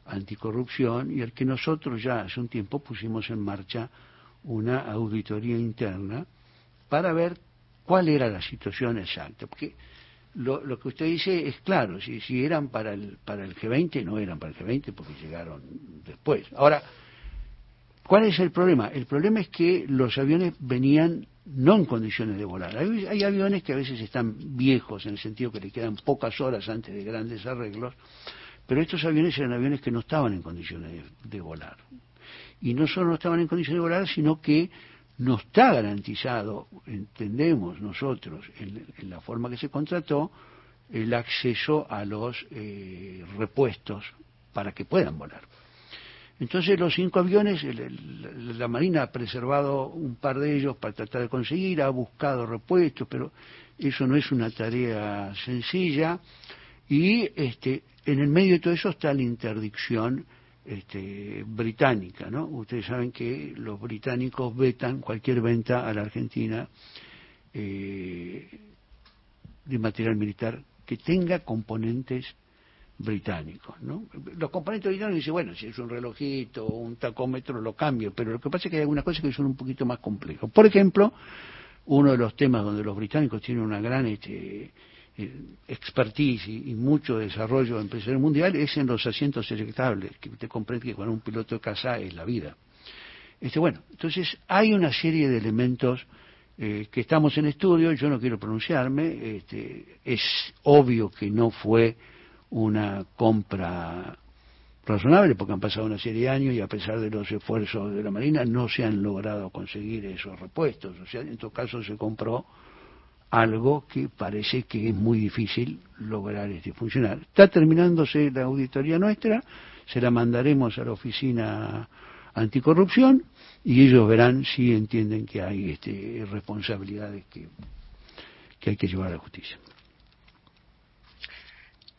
Anticorrupción y al que nosotros ya hace un tiempo pusimos en marcha una auditoría interna para ver cuál era la situación exacta. Porque lo, que usted dice es claro, si, si eran para el, para el G20, no eran para el G20 porque llegaron después. Ahora, ¿cuál es el problema? El problema es que los aviones venían no en condiciones de volar. Hay, aviones que a veces están viejos, en el sentido que le quedan pocas horas antes de grandes arreglos, pero estos aviones eran aviones que no estaban en condiciones de volar. Y no solo no estaban en condiciones de volar, sino que no está garantizado, entendemos nosotros, en, la forma que se contrató, el acceso a los eh, repuestos para que puedan volar. Entonces los cinco aviones, la Marina ha preservado un par de ellos para tratar de conseguir, ha buscado repuestos, pero eso no es una tarea sencilla. Y este, en el medio de todo eso está la interdicción este, británica, ¿no? Ustedes saben que los británicos vetan cualquier venta a la Argentina eh, de material militar que tenga componentes británicos, ¿no? Los componentes británicos dicen, bueno, si es un relojito o un tacómetro lo cambio, pero lo que pasa es que hay algunas cosas que son un poquito más complejas. Por ejemplo, uno de los temas donde los británicos tienen una gran este, expertise y, mucho desarrollo empresarial mundial es en los asientos electables, que usted comprende que con un piloto de casa es la vida. Este, bueno, entonces hay una serie de elementos eh, que estamos en estudio, yo no quiero pronunciarme, este, es obvio que no fue una compra razonable porque han pasado una serie de años y a pesar de los esfuerzos de la Marina no se han logrado conseguir esos repuestos, o sea, en todo caso se compró algo que parece que es muy difícil lograr este funcionar. Está terminándose la auditoría nuestra, se la mandaremos a la oficina anticorrupción y ellos verán si entienden que hay este, responsabilidades que, que hay que llevar a la justicia.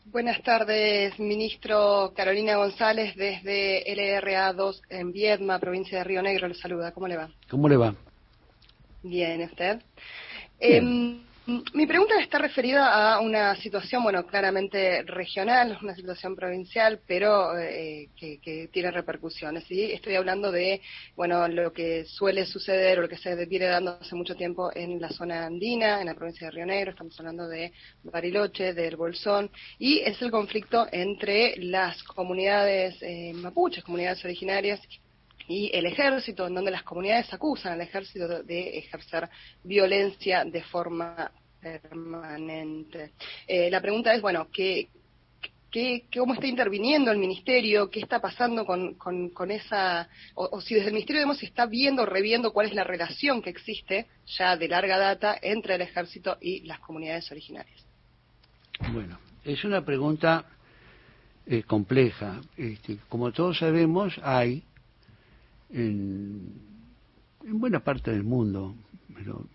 Buenas tardes, ministro Carolina González, desde LRA2 en Viedma, provincia de Río Negro. Le saluda. ¿Cómo le va? ¿Cómo le va? Bien, ¿usted? Eh, mi pregunta está referida a una situación, bueno, claramente regional, una situación provincial, pero eh, que, tiene repercusiones. ¿sí? Estoy hablando de, bueno, lo que suele suceder o lo que se viene dando hace mucho tiempo en la zona andina, en la provincia de Río Negro, estamos hablando de Bariloche, del Bolsón, y es el conflicto entre las comunidades eh, mapuches, comunidades originarias, y el ejército, en donde las comunidades acusan al ejército de ejercer violencia de forma permanente. Eh, la pregunta es, bueno, ¿qué, qué, cómo está interviniendo el ministerio? ¿Qué está pasando con, con, esa, o, si desde el ministerio vemos si está viendo, reviendo cuál es la relación que existe ya de larga data entre el ejército y las comunidades originarias? Bueno, es una pregunta eh, compleja. Este, como todos sabemos, hay en, buena parte del mundo, pero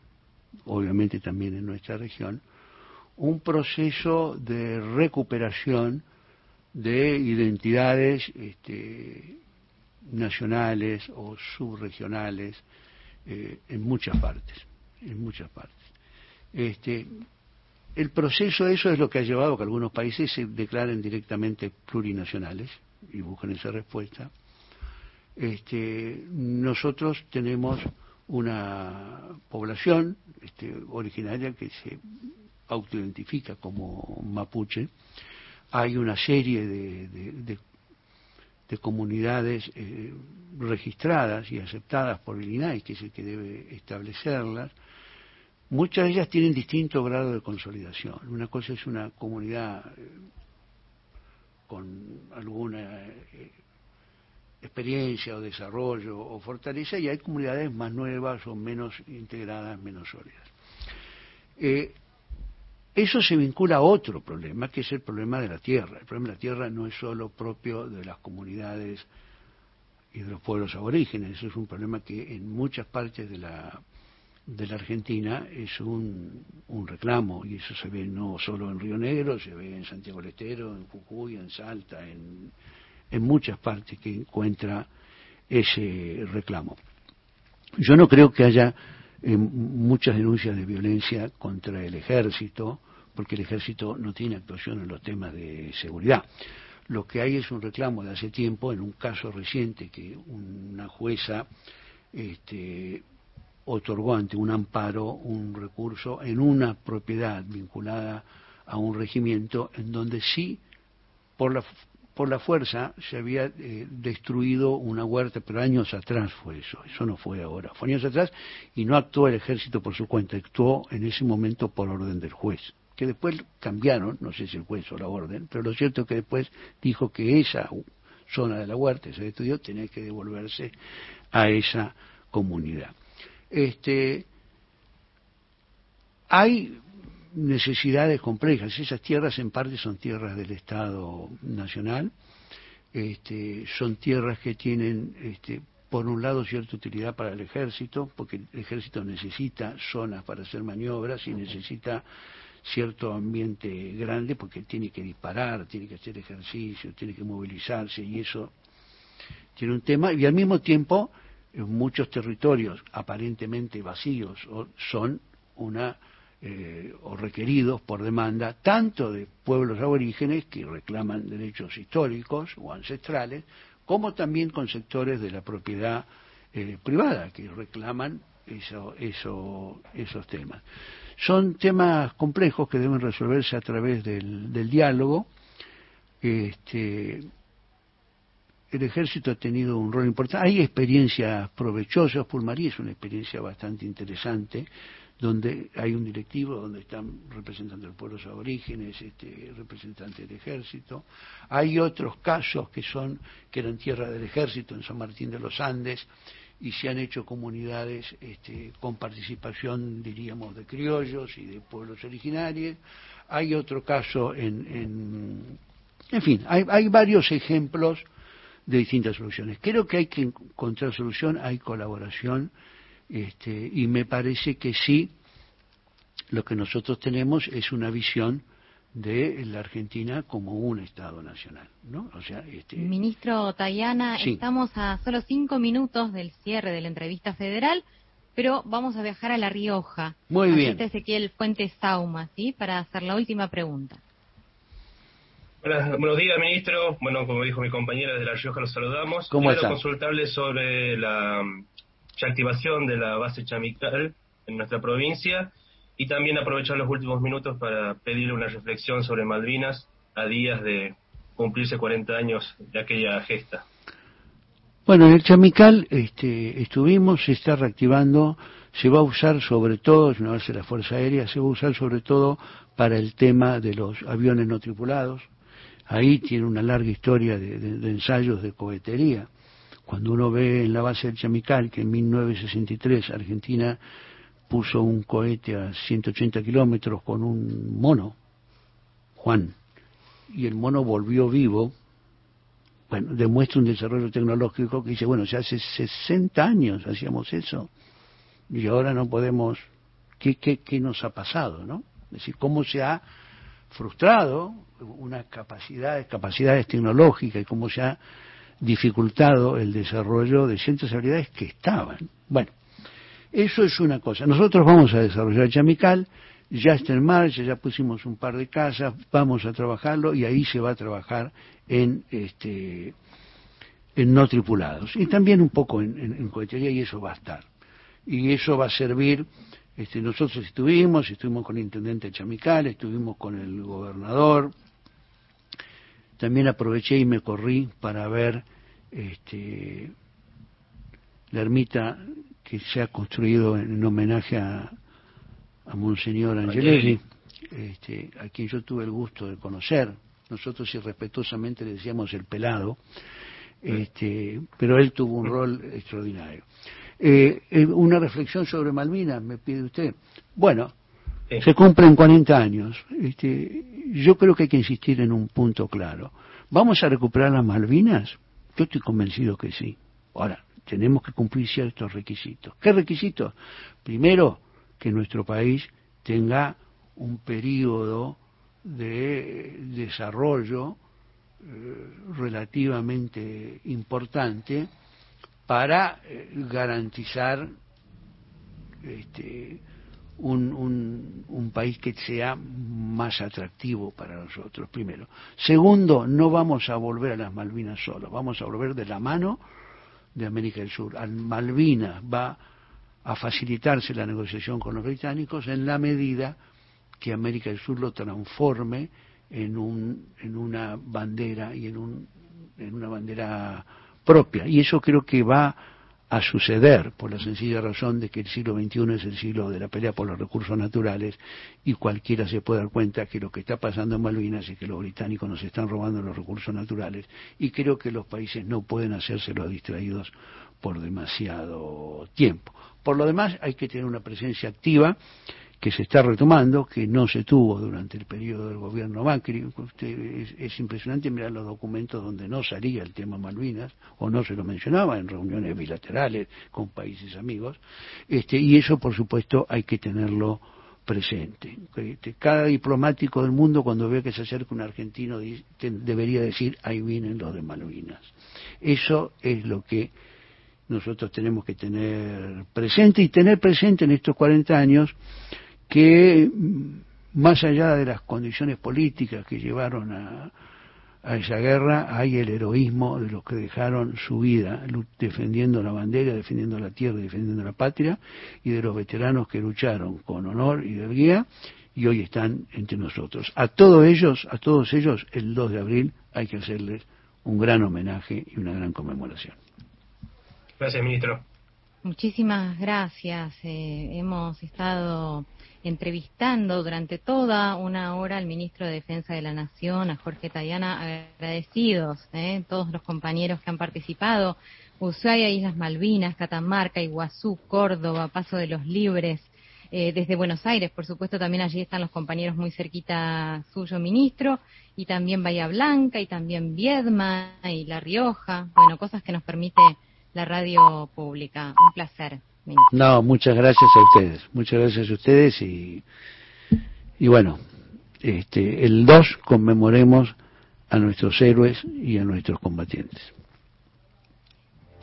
obviamente también en nuestra región, un proceso de recuperación de identidades este, nacionales o subregionales eh, en muchas partes, en muchas partes. Este, el proceso de eso es lo que ha llevado a que algunos países se declaren directamente plurinacionales y busquen esa respuesta este, nosotros tenemos una población este, originaria que se autoidentifica como mapuche. Hay una serie de, comunidades eh, registradas y aceptadas por el INAI, que es el que debe establecerlas. Muchas de ellas tienen distinto grado de consolidación. Una cosa es una comunidad eh, con alguna eh, experiencia o desarrollo o fortaleza y hay comunidades más nuevas o menos integradas, menos sólidas. Eh, eso se vincula a otro problema, que es el problema de la tierra. El problema de la tierra no es solo propio de las comunidades y de los pueblos aborígenes, eso es un problema que en muchas partes de la, de la Argentina es un, un reclamo, y eso se ve no solo en Río Negro, se ve en Santiago del Estero, en Jujuy, en Salta, en, en muchas partes que encuentra ese reclamo. Yo no creo que haya eh, muchas denuncias de violencia contra el ejército, porque el ejército no tiene actuación en los temas de seguridad. Lo que hay es un reclamo de hace tiempo, en un caso reciente que una jueza este, otorgó ante un amparo un recurso en una propiedad vinculada a un regimiento en donde sí, por la, por la fuerza, se había eh, destruido una huerta, pero años atrás fue eso, eso no fue ahora, fue años atrás y no actuó el ejército por su cuenta, actuó en ese momento por orden del juez que después cambiaron, no sé si el juez o la orden, pero lo cierto es que después dijo que esa zona de la huerta, ese estudio, tenía que devolverse a esa comunidad. Este, hay necesidades complejas. Esas tierras en parte son tierras del Estado Nacional, este, son tierras que tienen, este, por un lado, cierta utilidad para el ejército, porque el ejército necesita zonas para hacer maniobras y necesita cierto ambiente grande porque tiene que disparar, tiene que hacer ejercicio, tiene que movilizarse y eso tiene un tema. Y al mismo tiempo muchos territorios aparentemente vacíos son una eh, o requeridos por demanda tanto de pueblos aborígenes que reclaman derechos históricos o ancestrales como también con sectores de la propiedad eh, privada que reclaman eso, eso, esos temas. Son temas complejos que deben resolverse a través del, del diálogo. Este, el ejército ha tenido un rol importante. Hay experiencias provechosas. Pulmarí es una experiencia bastante interesante, donde hay un directivo, donde están representando de pueblos aborígenes, este, representantes del ejército. Hay otros casos que son que eran tierra del ejército en San Martín de los Andes y se han hecho comunidades este, con participación, diríamos, de criollos y de pueblos originarios. Hay otro caso en, en, en fin, hay, hay varios ejemplos de distintas soluciones. Creo que hay que encontrar solución, hay colaboración, este, y me parece que sí, lo que nosotros tenemos es una visión de la Argentina como un Estado nacional, ¿no? O sea, este... Ministro Tayana, estamos a solo cinco minutos del cierre de la entrevista federal, pero vamos a viajar a La Rioja. Muy bien. Está Ezequiel Fuentes Sauma, ¿sí? Para hacer la última pregunta. buenos días, ministro. Bueno, como dijo mi compañera de La Rioja, los saludamos. ¿Cómo Quiero consultarle sobre la mm, activación de la base chamical en nuestra provincia y también aprovechar los últimos minutos para pedirle una reflexión sobre Malvinas a días de cumplirse 40 años de aquella gesta. Bueno, en el Chamical este, estuvimos, se está reactivando, se va a usar sobre todo, base de la Fuerza Aérea, se va a usar sobre todo para el tema de los aviones no tripulados. Ahí tiene una larga historia de ensayos de cohetería. Cuando uno ve en la base del Chamical que en 1963 Argentina puso un cohete a 180 kilómetros con un mono, Juan, y el mono volvió vivo, bueno, demuestra un desarrollo tecnológico que dice, bueno, ya hace 60 años hacíamos eso, y ahora no podemos, ¿qué, qué, qué nos ha pasado, no? Es decir, cómo se ha frustrado unas capacidades, capacidades tecnológicas y cómo se ha dificultado el desarrollo de ciertas habilidades que estaban. Bueno, eso es una cosa. Nosotros vamos a desarrollar Chamical, ya está en marcha, ya pusimos un par de casas, vamos a trabajarlo y ahí se va a trabajar en este en no tripulados y también un poco en, en, cohetería y eso va a estar. Y eso va a servir, este, nosotros estuvimos, estuvimos con el intendente Chamical, estuvimos con el gobernador, también aproveché y me corrí para ver este, la ermita que se ha construido en, homenaje a, a Monseñor Angelelli, este, a quien yo tuve el gusto de conocer. Nosotros irrespetuosamente le decíamos el pelado, este, pero él tuvo un rol extraordinario. Eh, eh, una reflexión sobre Malvinas, me pide usted. Bueno, se cumplen 40 años. Este, yo creo que hay que insistir en un punto claro. ¿Vamos a recuperar las Malvinas? Yo estoy convencido que sí. Ahora, tenemos que cumplir ciertos requisitos. ¿Qué requisitos? Primero, que nuestro país tenga un periodo de desarrollo eh, relativamente importante para eh, garantizar este, un, un, un, país que sea más atractivo para nosotros, primero. Segundo, no vamos a volver a las Malvinas solo, vamos a volver de la mano de América del Sur. Al Malvinas va a facilitarse la negociación con los británicos en la medida que América del Sur lo transforme en, un, en una bandera y en, un, en una bandera propia. Y eso creo que va a suceder por la sencilla razón de que el siglo XXI es el siglo de la pelea por los recursos naturales y cualquiera se puede dar cuenta que lo que está pasando en Malvinas es que los británicos nos están robando los recursos naturales y creo que los países no pueden hacérselo distraídos por demasiado tiempo. Por lo demás hay que tener una presencia activa que se está retomando, que no se tuvo durante el periodo del gobierno Macri. es, impresionante mirar los documentos donde no salía el tema Malvinas o no se lo mencionaba en reuniones bilaterales con países amigos. Este, y eso, por supuesto, hay que tenerlo presente. Este, cada diplomático del mundo, cuando ve que se acerca un argentino, debería decir, ahí vienen los de Malvinas. Eso es lo que nosotros tenemos que tener presente y tener presente en estos 40 años que más allá de las condiciones políticas que llevaron a, esa guerra, hay el heroísmo de los que dejaron su vida defendiendo la bandera, defendiendo la tierra, defendiendo la patria, y de los veteranos que lucharon con honor y guía y hoy están entre nosotros. A todos ellos, a todos ellos, el 2 de abril hay que hacerles un gran homenaje y una gran conmemoración. Gracias, ministro. Muchísimas gracias. Eh, hemos estado entrevistando durante toda una hora al ministro de Defensa de la Nación, a Jorge Tayana, agradecidos, eh, todos los compañeros que han participado, Ushuaia, Islas Malvinas, Catamarca, Iguazú, Córdoba, Paso de los Libres, eh, desde Buenos Aires, por supuesto, también allí están los compañeros muy cerquita suyo, ministro, y también Bahía Blanca, y también Viedma, y La Rioja, bueno, cosas que nos permite la radio pública. Un placer. No, muchas gracias a ustedes, muchas gracias a ustedes y, y bueno, este, el 2 conmemoremos a nuestros héroes y a nuestros combatientes.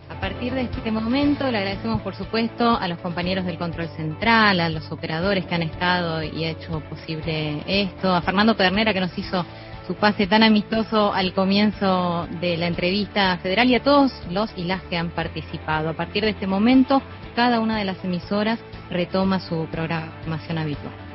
A partir de este momento le agradecemos por supuesto a los compañeros del control central, a los operadores que han estado y hecho posible esto, a Fernando Pernera que nos hizo su pase tan amistoso al comienzo de la entrevista federal y a todos los y las que han participado. A partir de este momento, cada una de las emisoras retoma su programación habitual.